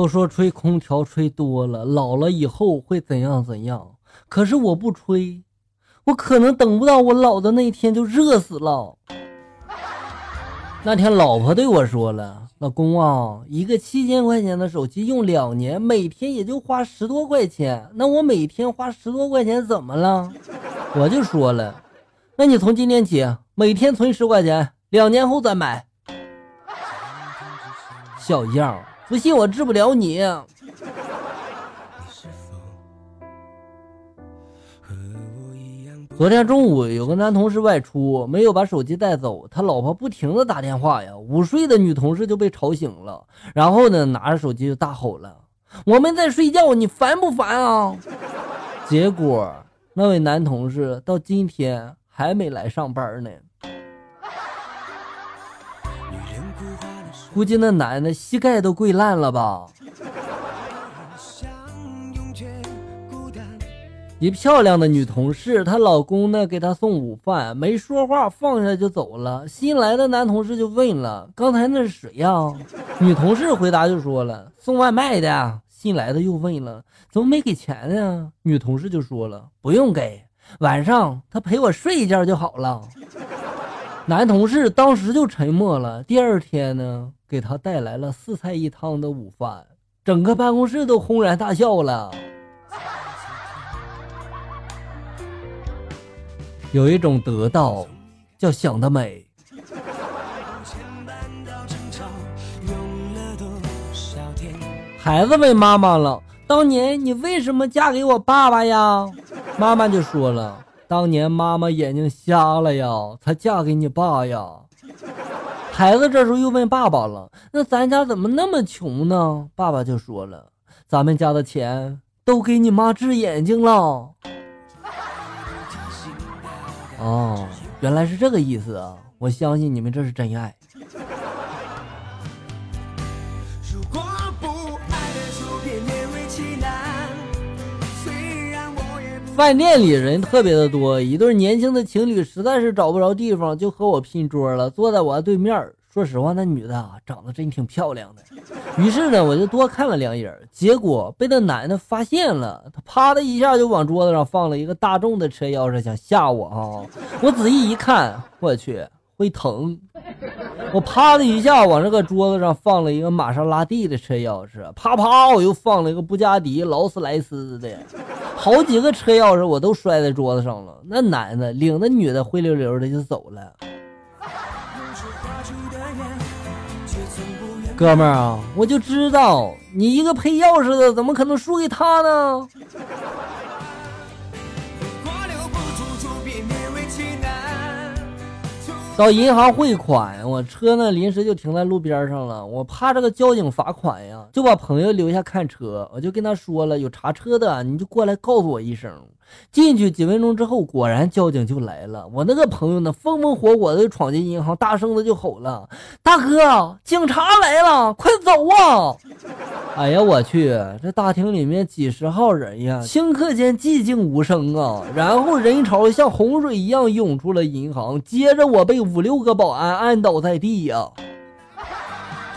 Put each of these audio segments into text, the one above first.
都说吹空调吹多了，老了以后会怎样怎样。可是我不吹，我可能等不到我老的那一天就热死了。那天老婆对我说了：“老公啊，一个七千块钱的手机用两年，每天也就花十多块钱。那我每天花十多块钱怎么了？”我就说了：“那你从今天起每天存十块钱，两年后再买。”小样。不信我治不了你。昨天中午有个男同事外出，没有把手机带走，他老婆不停的打电话呀，午睡的女同事就被吵醒了，然后呢拿着手机就大吼了：“我们在睡觉，你烦不烦啊？”结果那位男同事到今天还没来上班呢。估计那男的膝盖都跪烂了吧？一漂亮的女同事，她老公呢给她送午饭，没说话，放下就走了。新来的男同事就问了：“刚才那是谁呀？”女同事回答就说了：“送外卖的。”新来的又问了：“怎么没给钱呢？”女同事就说了：“不用给，晚上他陪我睡一觉就好了。”男同事当时就沉默了。第二天呢？给他带来了四菜一汤的午饭，整个办公室都轰然大笑了。有一种得到，叫想得美。孩子问妈妈了：“当年你为什么嫁给我爸爸呀？”妈妈就说了：“当年妈妈眼睛瞎了呀，才嫁给你爸呀。”孩子这时候又问爸爸了：“那咱家怎么那么穷呢？”爸爸就说了：“咱们家的钱都给你妈治眼睛了。”哦，原来是这个意思啊！我相信你们这是真爱。如果不爱饭店里人特别的多，一对年轻的情侣实在是找不着地方，就和我拼桌了，坐在我对面。说实话，那女的，长得真挺漂亮的。于是呢，我就多看了两眼，结果被那男的发现了，他啪的一下就往桌子上放了一个大众的车钥匙，想吓我啊！我仔细一看，我去，会疼。我啪的一下往这个桌子上放了一个玛莎拉蒂的车钥匙，啪啪我又放了一个布加迪劳斯莱斯的，好几个车钥匙我都摔在桌子上了。那男的领着女的灰溜溜的就走了。哥们儿啊，我就知道你一个配钥匙的怎么可能输给他呢？到银行汇款，我车呢临时就停在路边上了。我怕这个交警罚款呀，就把朋友留下看车。我就跟他说了，有查车的你就过来告诉我一声。进去几分钟之后，果然交警就来了。我那个朋友呢，风风火火的闯进银行，大声的就吼了：“大哥，警察来了，快走啊！”哎呀，我去，这大厅里面几十号人呀，顷刻间寂静无声啊。然后人潮像洪水一样涌出了银行，接着我被五六个保安按倒在地呀。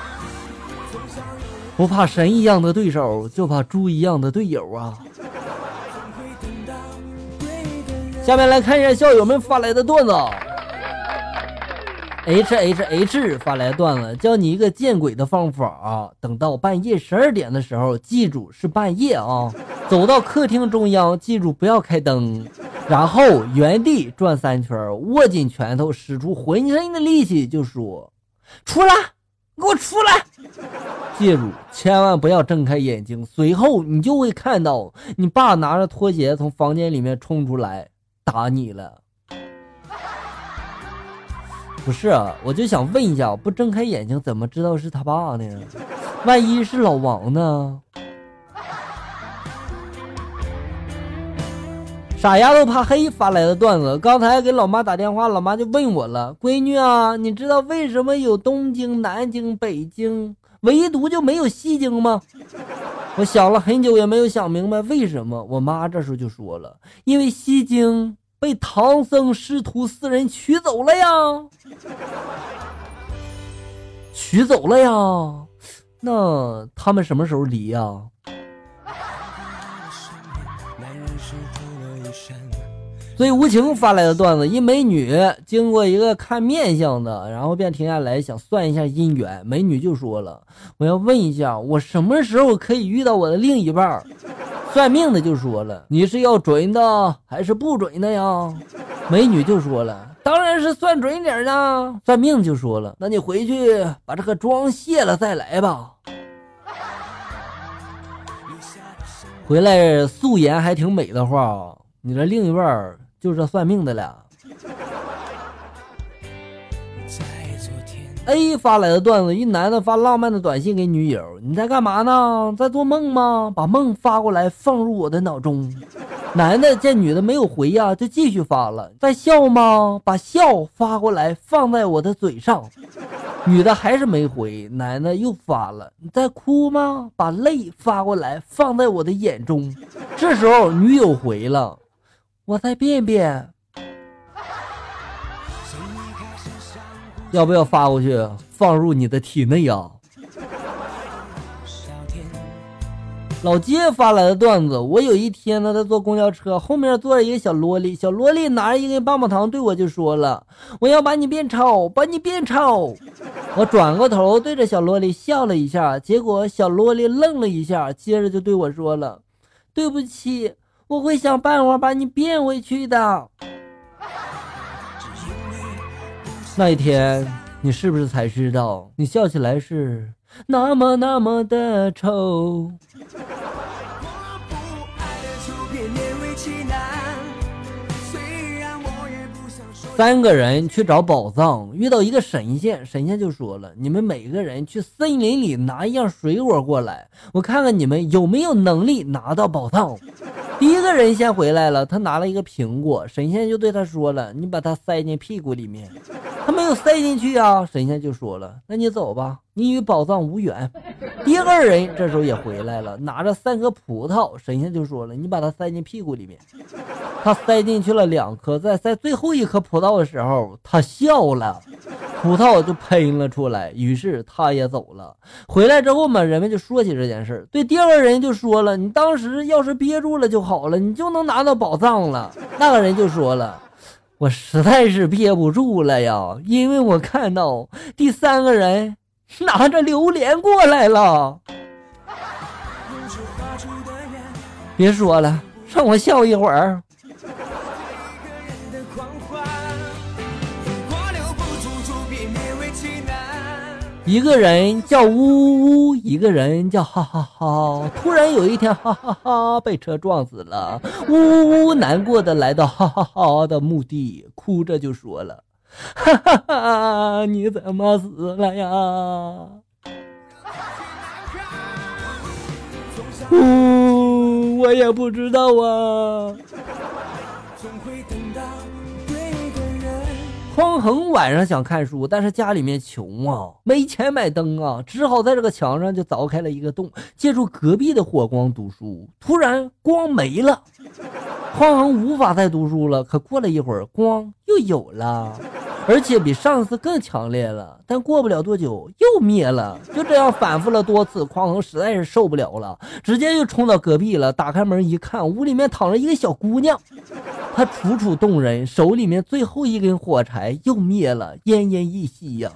不怕神一样的对手，就怕猪一样的队友啊。下面来看一下校友们发来的段子。H H H 发来段子，教你一个见鬼的方法啊！等到半夜十二点的时候，记住是半夜啊，走到客厅中央，记住不要开灯，然后原地转三圈，握紧拳头，使出浑身的力气，就说：“出来，给我出来！”记住，千万不要睁开眼睛。随后你就会看到你爸拿着拖鞋从房间里面冲出来。打你了？不是，我就想问一下，不睁开眼睛怎么知道是他爸呢？万一是老王呢？傻丫头怕黑发来的段子，刚才给老妈打电话，老妈就问我了：“闺女啊，你知道为什么有东京、南京、北京，唯独就没有西京吗？”我想了很久也没有想明白为什么。我妈这时候就说了：“因为西京。”被唐僧师徒四人取走了呀！取走了呀！那他们什么时候离呀？所以无情发来的段子，一美女经过一个看面相的，然后便停下来想算一下姻缘。美女就说了：“我要问一下，我什么时候可以遇到我的另一半？”算命的就说了：“你是要准的还是不准的呀？”美女就说了：“当然是算准点的。”算命就说了：“那你回去把这个妆卸了再来吧。”回来素颜还挺美的话，你的另一半就是算命的了。A 发来的段子：一男的发浪漫的短信给女友：“你在干嘛呢？在做梦吗？把梦发过来，放入我的脑中。”男的见女的没有回呀，就继续发了：“在笑吗？把笑发过来，放在我的嘴上。”女的还是没回，男的又发了：“你在哭吗？把泪发过来，放在我的眼中。”这时候女友回了：“我在便便。”要不要发过去，放入你的体内呀？老街发来的段子：我有一天呢，在坐公交车，后面坐着一个小萝莉，小萝莉拿着一根棒棒糖对我就说了：“我要把你变丑，把你变丑。”我转过头对着小萝莉笑了一下，结果小萝莉愣了一下，接着就对我说了：“对不起，我会想办法把你变回去的。”那一天，你是不是才知道，你笑起来是那么那么的丑？三个人去找宝藏，遇到一个神仙，神仙就说了：“你们每个人去森林里拿一样水果过来，我看看你们有没有能力拿到宝藏。”第一个人先回来了，他拿了一个苹果，神仙就对他说了：“你把它塞进屁股里面。”他没有塞进去啊，神仙就说了：“那你走吧，你与宝藏无缘。”第二人这时候也回来了，拿着三颗葡萄，神仙就说了：“你把它塞进屁股里面。”他塞进去了两颗，在塞最后一颗葡萄的时候，他笑了，葡萄就喷了出来，于是他也走了。回来之后嘛，人们就说起这件事对第二个人就说了：“你当时要是憋住了就好了，你就能拿到宝藏了。”那个人就说了。我实在是憋不住了呀，因为我看到第三个人拿着榴莲过来了。别说了，让我笑一会儿。一个人叫呜呜呜，一个人叫哈哈哈。突然有一天，哈哈哈被车撞死了。呜呜呜，难过的来到哈哈哈的墓地，哭着就说了：“哈哈哈，你怎么死了呀？”呜，我也不知道啊。匡衡晚上想看书，但是家里面穷啊，没钱买灯啊，只好在这个墙上就凿开了一个洞，借助隔壁的火光读书。突然光没了，匡衡无法再读书了。可过了一会儿，光又有了。而且比上次更强烈了，但过不了多久又灭了。就这样反复了多次，匡衡实在是受不了了，直接就冲到隔壁了。打开门一看，屋里面躺着一个小姑娘，她楚楚动人，手里面最后一根火柴又灭了，奄奄一息呀。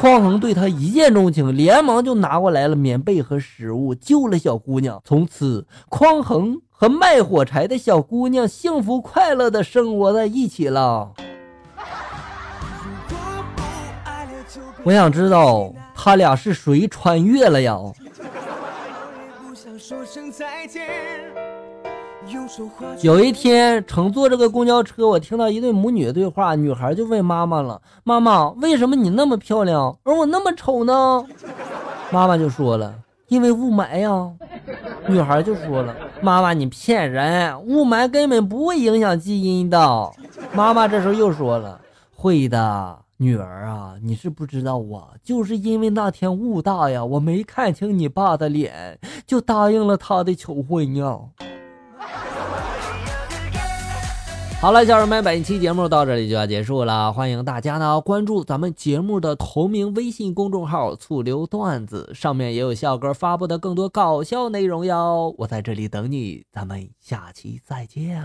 匡衡对她一见钟情，连忙就拿过来了棉被和食物，救了小姑娘。从此，匡衡和卖火柴的小姑娘幸福快乐的生活在一起了。我想知道他俩是谁穿越了呀？有一天乘坐这个公交车，我听到一对母女的对话。女孩就问妈妈了：“妈妈，为什么你那么漂亮，而我那么丑呢？”妈妈就说了：“因为雾霾呀。”女孩就说了：“妈妈，你骗人，雾霾根本不会影响基因的。”妈妈这时候又说了：“会的。”女儿啊，你是不知道啊，就是因为那天雾大呀，我没看清你爸的脸，就答应了他的求婚呀。好了，小人们，本期节目到这里就要结束了。欢迎大家呢关注咱们节目的同名微信公众号“醋溜段子”，上面也有笑哥发布的更多搞笑内容哟。我在这里等你，咱们下期再见！